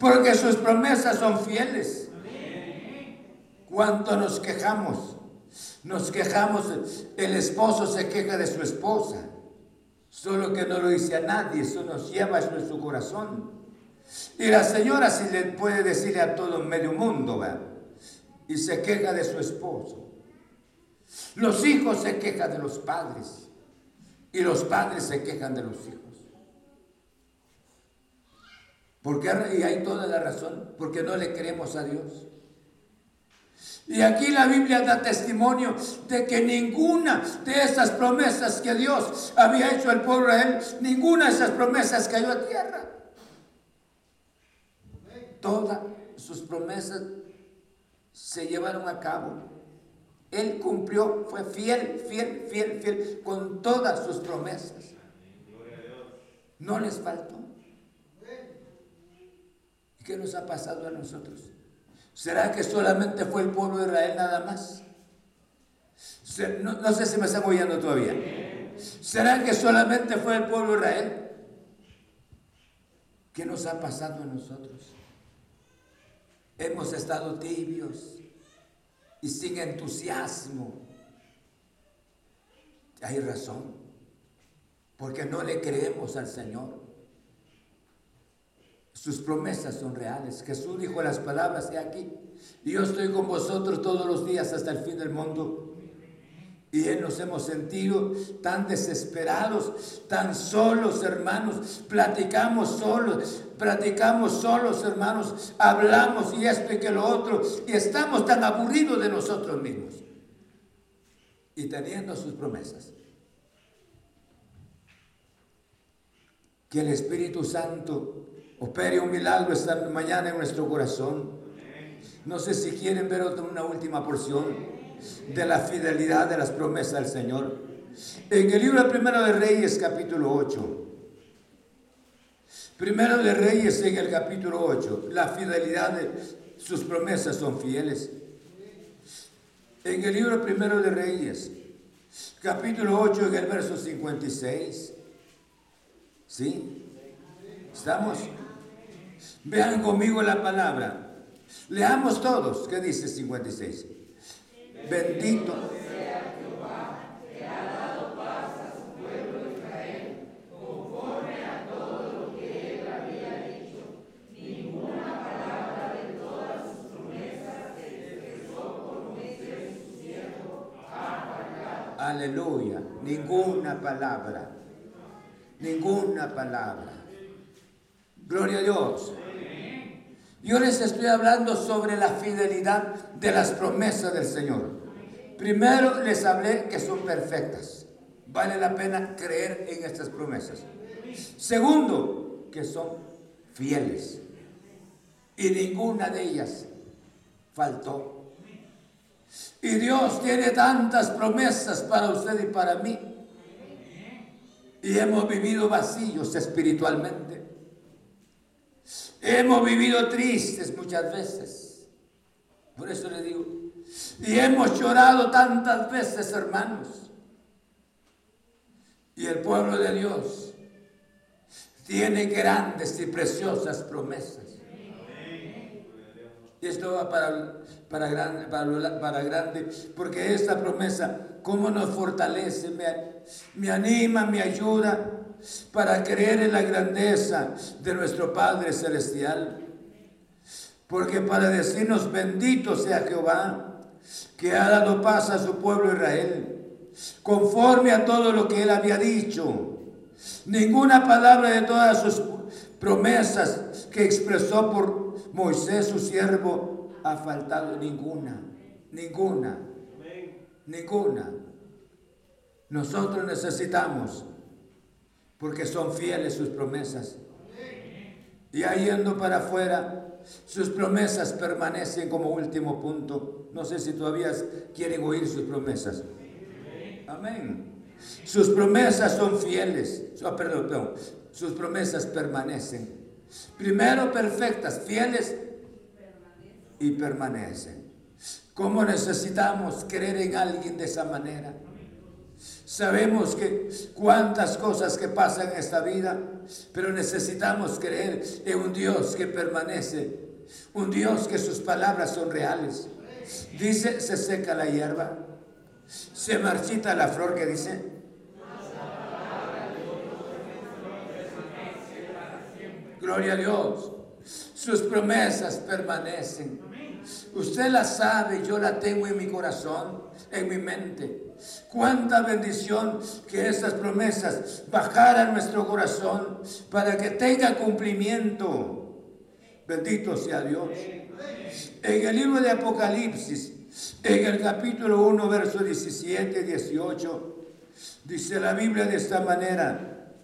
Porque sus promesas son fieles. ¿Cuánto nos quejamos? Nos quejamos, el esposo se queja de su esposa. Solo que no lo dice a nadie, eso nos lleva en nuestro corazón. Y la señora sí le puede decirle a todo medio mundo, ¿verdad? Y se queja de su esposo. Los hijos se quejan de los padres y los padres se quejan de los hijos. Porque, y hay toda la razón, porque no le creemos a Dios. Y aquí la Biblia da testimonio de que ninguna de esas promesas que Dios había hecho al pueblo de él, ninguna de esas promesas cayó a tierra. Todas sus promesas se llevaron a cabo. Él cumplió, fue fiel, fiel, fiel, fiel con todas sus promesas. No les faltó. ¿Y qué nos ha pasado a nosotros? ¿Será que solamente fue el pueblo de Israel nada más? No, sé si me están oyendo todavía. ¿Será que solamente fue el pueblo de Israel? ¿Qué nos ha pasado a nosotros? Hemos estado tibios y sin entusiasmo. Hay razón, porque no le creemos al Señor. Sus promesas son reales. Jesús dijo las palabras, he aquí, yo estoy con vosotros todos los días hasta el fin del mundo. Y nos hemos sentido tan desesperados, tan solos, hermanos. Platicamos solos, platicamos solos, hermanos. Hablamos y esto y que lo otro. Y estamos tan aburridos de nosotros mismos. Y teniendo sus promesas. Que el Espíritu Santo opere un milagro esta mañana en nuestro corazón. No sé si quieren ver otra, una última porción de la fidelidad de las promesas del Señor. En el libro Primero de Reyes, capítulo 8. Primero de Reyes en el capítulo 8. La fidelidad de sus promesas son fieles. En el libro Primero de Reyes, capítulo 8, en el verso 56. ¿Sí? ¿Estamos? Vean conmigo la palabra. Leamos todos. ¿Qué dice 56? Bendito. Aleluya, ninguna palabra, ninguna palabra. Gloria a Dios. Yo les estoy hablando sobre la fidelidad de las promesas del Señor. Primero les hablé que son perfectas. Vale la pena creer en estas promesas. Segundo, que son fieles. Y ninguna de ellas faltó. Y Dios tiene tantas promesas para usted y para mí. Y hemos vivido vacíos espiritualmente. Hemos vivido tristes muchas veces. Por eso le digo, y hemos llorado tantas veces, hermanos. Y el pueblo de Dios tiene grandes y preciosas promesas. Y esto va para, para, grande, para, grande, porque esta promesa, cómo nos fortalece, me, me anima, me ayuda para creer en la grandeza de nuestro Padre Celestial. Porque para decirnos bendito sea Jehová, que ha dado paz a su pueblo Israel, conforme a todo lo que él había dicho. Ninguna palabra de todas sus promesas que expresó por Moisés su siervo ha faltado ninguna, ninguna, ninguna. Nosotros necesitamos, porque son fieles sus promesas. Y ahí yendo para afuera, sus promesas permanecen como último punto. No sé si todavía quieren oír sus promesas. Amén. Sus promesas son fieles. perdón, perdón. Sus promesas permanecen. Primero perfectas, fieles y permanecen. ¿Cómo necesitamos creer en alguien de esa manera? Sabemos que cuántas cosas que pasan en esta vida, pero necesitamos creer en un Dios que permanece, un Dios que sus palabras son reales. Dice, se seca la hierba, se marchita la flor que dice. Gloria a Dios. Sus promesas permanecen. Usted la sabe, yo la tengo en mi corazón, en mi mente. Cuánta bendición que esas promesas bajaran nuestro corazón para que tenga cumplimiento. Bendito sea Dios. En el libro de Apocalipsis, en el capítulo 1, verso 17 y 18, dice la Biblia de esta manera.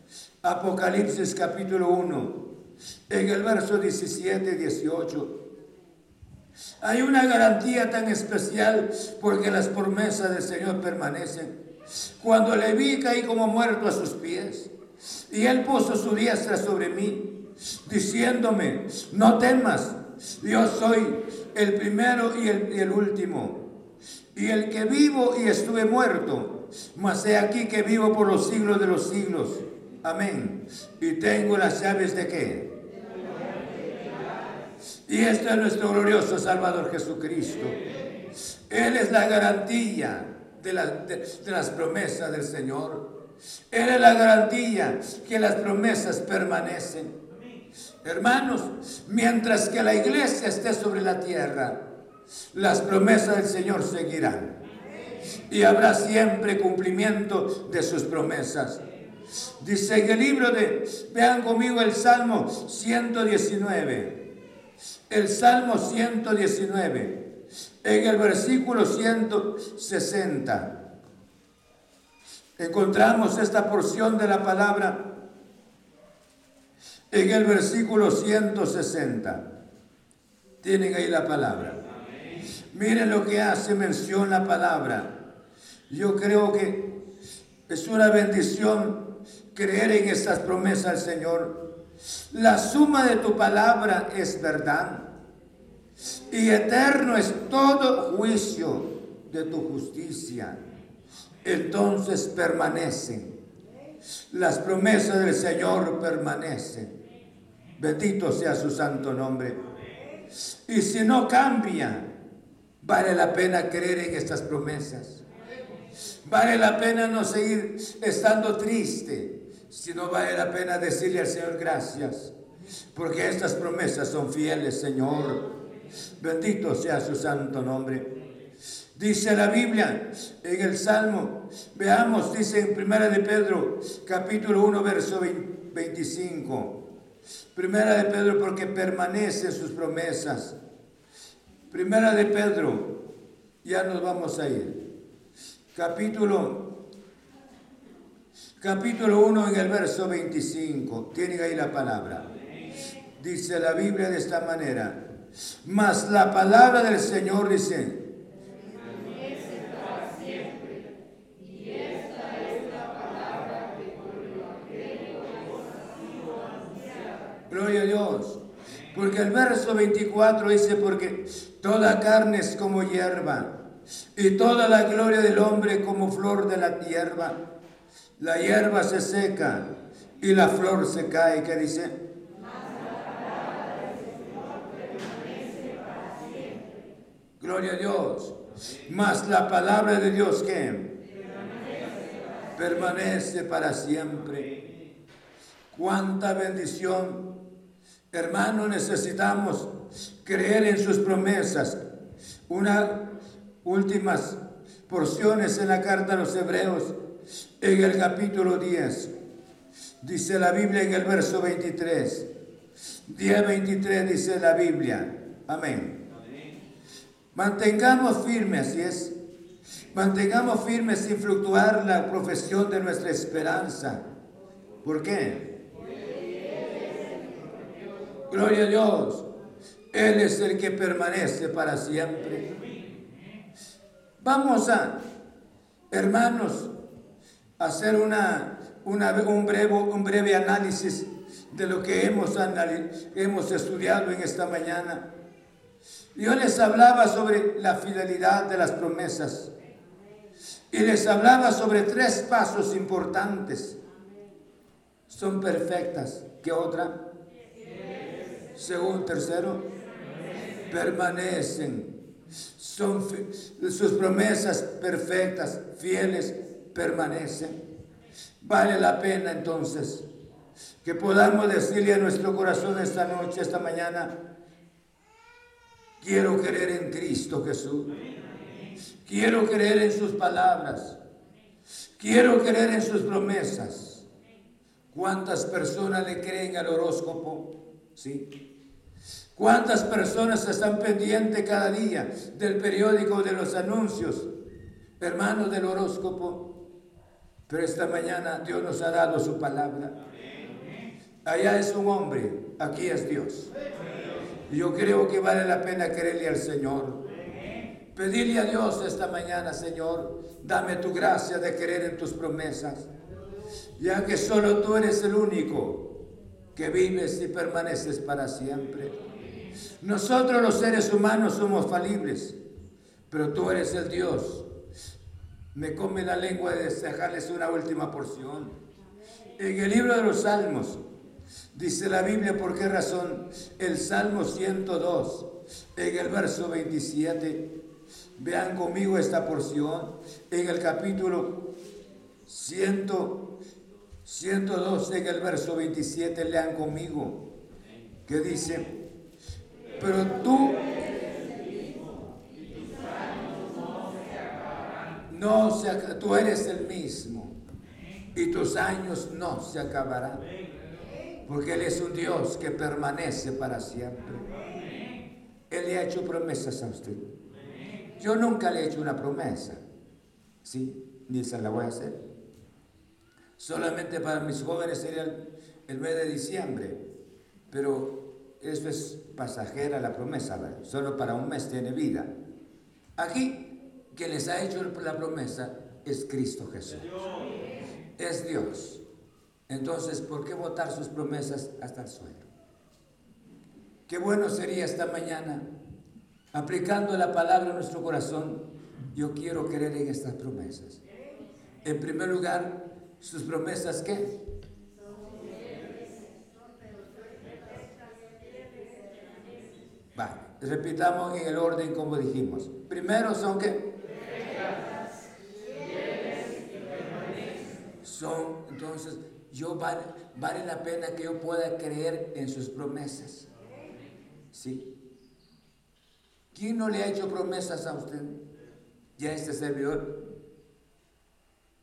Apocalipsis capítulo 1, en el verso 17 y 18. Hay una garantía tan especial porque las promesas del Señor permanecen. Cuando le vi caí como muerto a sus pies y él puso su diestra sobre mí, diciéndome, no temas, yo soy el primero y el, y el último, y el que vivo y estuve muerto, mas he aquí que vivo por los siglos de los siglos. Amén. Y tengo las llaves de qué? Y este es nuestro glorioso Salvador Jesucristo. Él es la garantía de, las promesas del Señor. Él es la garantía que las promesas permanecen. Hermanos, mientras que la iglesia esté sobre la tierra, las promesas del Señor seguirán. Y habrá siempre cumplimiento de sus promesas. Dice en el libro de, vean conmigo el Salmo 119 el Salmo 119, en el versículo 160. Encontramos esta porción de la palabra en el versículo 160. Tienen ahí la palabra. Miren lo que hace mención la palabra. Yo creo que es una bendición creer en estas promesas del Señor la suma de tu palabra es verdad. Y eterno es todo juicio de tu justicia. Entonces permanecen. Las promesas del Señor permanecen. Bendito sea su santo nombre. Y si no cambia, vale la pena creer en estas promesas. Vale la pena no seguir estando triste si no vale la pena decirle al Señor gracias, porque estas promesas son fieles, Señor. Bendito sea su santo nombre. Dice la Biblia en el Salmo, veamos, dice en Primera de Pedro, capítulo 1, verso 25. Primera de Pedro, porque permanece sus promesas. Primera de Pedro, ya nos vamos a ir. Capítulo capítulo 1 en el verso 25. Tienen ahí la palabra. Dice la Biblia de esta manera. Mas la palabra del Señor dice. Gloria a Dios. Porque el verso 24 dice, porque toda carne es como hierba, y toda la gloria del hombre como flor de la hierba. La hierba se seca y la flor se cae. ¿Qué dice? Gloria a Dios. Mas la palabra de Dios que permanece para siempre. Cuánta bendición. Hermano, necesitamos creer en sus promesas. Una últimas porciones en la carta a los hebreos, en el capítulo 10. Dice la Biblia en el verso 23. 10, 23 dice la Biblia. Amén. Mantengamos firmes, así es. Mantengamos firmes sin fluctuar la profesión de nuestra esperanza. ¿Por qué? Gloria a Dios. Él es el que permanece para siempre. Vamos a, hermanos, hacer una, un, breve, un breve análisis de lo que hemos, hemos estudiado en esta mañana. Yo les hablaba sobre la fidelidad de las promesas y les hablaba sobre tres pasos importantes. Son perfectas. ¿Qué otra? Segundo, tercero, permanecen son sus promesas perfectas, fieles, permanecen. Vale la pena entonces que podamos decirle a nuestro corazón esta noche, esta mañana, quiero creer en Cristo Jesús. Quiero creer en sus palabras. Quiero creer en sus promesas. ¿Cuántas personas le creen al horóscopo? Sí. ¿Cuántas personas están pendientes cada día del periódico, de los anuncios, hermanos del horóscopo? Pero esta mañana Dios nos ha dado su palabra. Allá es un hombre, aquí es Dios. Yo creo que vale la pena creerle al Señor. Pedirle a Dios esta mañana, Señor, dame tu gracia de creer en tus promesas, ya que solo tú eres el único que vives y permaneces para siempre. Nosotros los seres humanos somos falibles, pero tú eres el Dios. Me come la lengua de dejarles una última porción. En el libro de los Salmos, dice la Biblia, ¿por qué razón? El Salmo 102, en el verso 27. Vean conmigo esta porción. En el capítulo 100, 102, en el verso 27, lean conmigo. ¿Qué dice? pero tú no se, tú eres el mismo y tus años no se acabarán. Porque Él es un Dios que permanece para siempre. Él le ha hecho promesas a usted. Yo nunca le he hecho una promesa. Sí, ni se la voy a hacer. Solamente para mis jóvenes sería el, el mes de diciembre. Pero eso es pasajera la promesa, solo para un mes tiene vida. Aquí, que les ha hecho la promesa es Cristo Jesús. Es Dios. Entonces, ¿por qué votar sus promesas hasta el suelo? Qué bueno sería esta mañana, aplicando la palabra en nuestro corazón, yo quiero creer en estas promesas. En primer lugar, sus promesas ¿qué? repitamos en el orden como dijimos. Primero son que son, entonces, yo vale, vale la pena que yo pueda creer en sus promesas. ¿Sí? ¿Quién no le ha hecho promesas a usted? Ya este servidor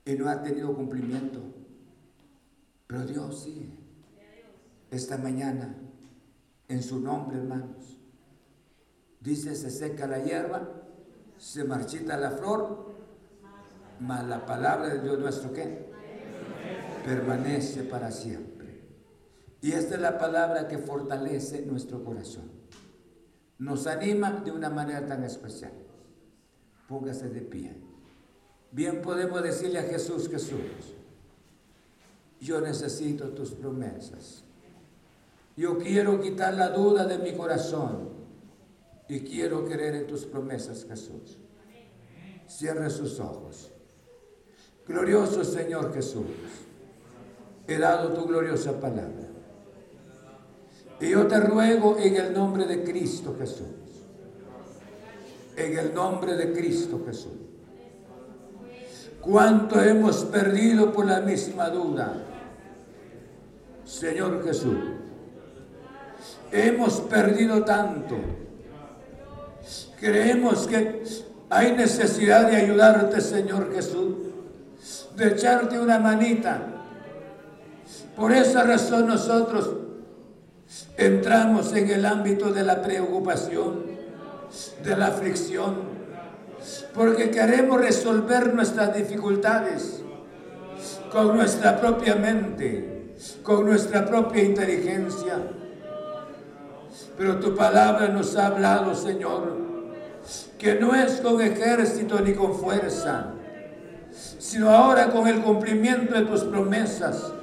y no ha tenido cumplimiento. Pero Dios sí. Esta mañana, en su nombre, hermanos, Dice, se seca la hierba, se marchita la flor, mas la palabra de Dios nuestro ¿qué? Permanece para siempre. Y esta es la palabra que fortalece nuestro corazón. Nos anima de una manera tan especial. Póngase de pie. Bien podemos decirle a Jesús, Jesús, yo necesito tus promesas. Yo quiero quitar la duda de mi corazón y quiero creer en tus promesas, Jesús. Cierre sus ojos. Glorioso Señor Jesús, he dado tu gloriosa palabra. Y yo te ruego en el nombre de Cristo Jesús, en el nombre de Cristo Jesús, cuánto hemos perdido por la misma duda, Señor Jesús. Hemos perdido tanto. Creemos que hay necesidad de ayudarte, Señor Jesús, de echarte una manita. Por esa razón nosotros entramos en el ámbito de la preocupación, de la aflicción, porque queremos resolver nuestras dificultades con nuestra propia mente, con nuestra propia inteligencia. Pero tu palabra nos ha hablado, Señor, que no es con ejército ni con fuerza, sino ahora con el cumplimiento de tus promesas.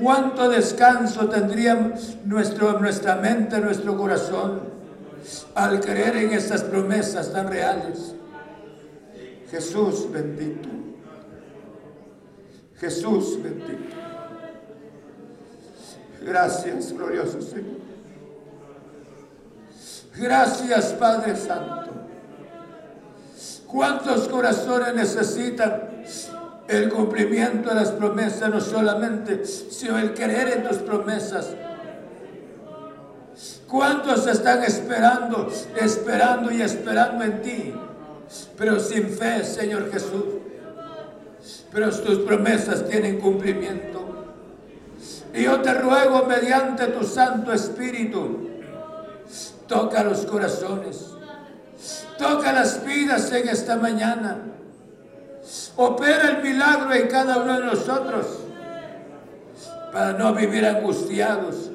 Cuánto descanso tendría nuestra mente, nuestro corazón, al creer en estas promesas tan reales. Jesús bendito. Jesús bendito. Gracias, glorioso Señor. Gracias, Padre Santo. ¿Cuántos corazones necesitan el cumplimiento de las promesas, no solamente, sino el creer en tus promesas? ¿Cuántos están esperando, esperando y esperando en ti, pero sin fe, Señor Jesús? Pero tus promesas tienen cumplimiento. Y yo te ruego mediante tu Santo Espíritu, toca los corazones Toca las vidas en esta mañana. Opera el milagro en cada uno de nosotros para no vivir angustiados,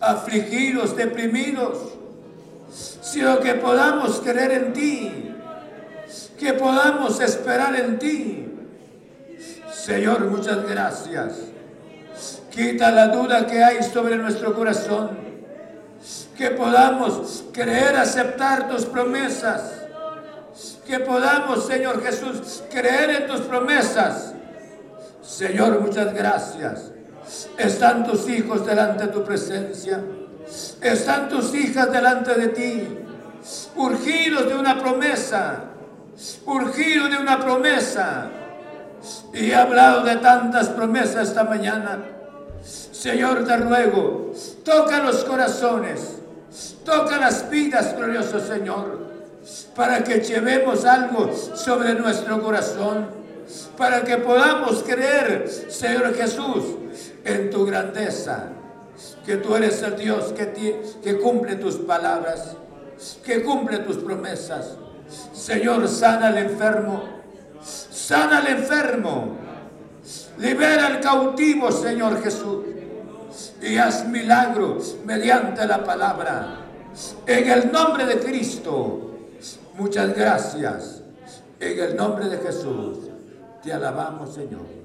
afligidos, deprimidos, sino que podamos creer en ti, que podamos esperar en ti. Señor, muchas gracias. Quita la duda que hay sobre nuestro corazón que podamos creer, aceptar tus promesas, que podamos, Señor Jesús, creer en tus promesas. Señor, muchas gracias. Están tus hijos delante de tu presencia. Están tus hijas delante de ti, urgidos de una promesa, urgidos de una promesa. Y he hablado de tantas promesas esta mañana. Señor, te ruego, toca los corazones, Toca las vidas, glorioso Señor, para que llevemos algo sobre nuestro corazón, para que podamos creer, Señor Jesús, en tu grandeza, que tú eres el Dios que, cumple tus palabras, que cumple tus promesas. Señor, sana al enfermo, sana al enfermo, libera al cautivo, Señor Jesús, y haz milagros mediante la palabra. En el nombre de Cristo, muchas gracias. En el nombre de Jesús, te alabamos, Señor.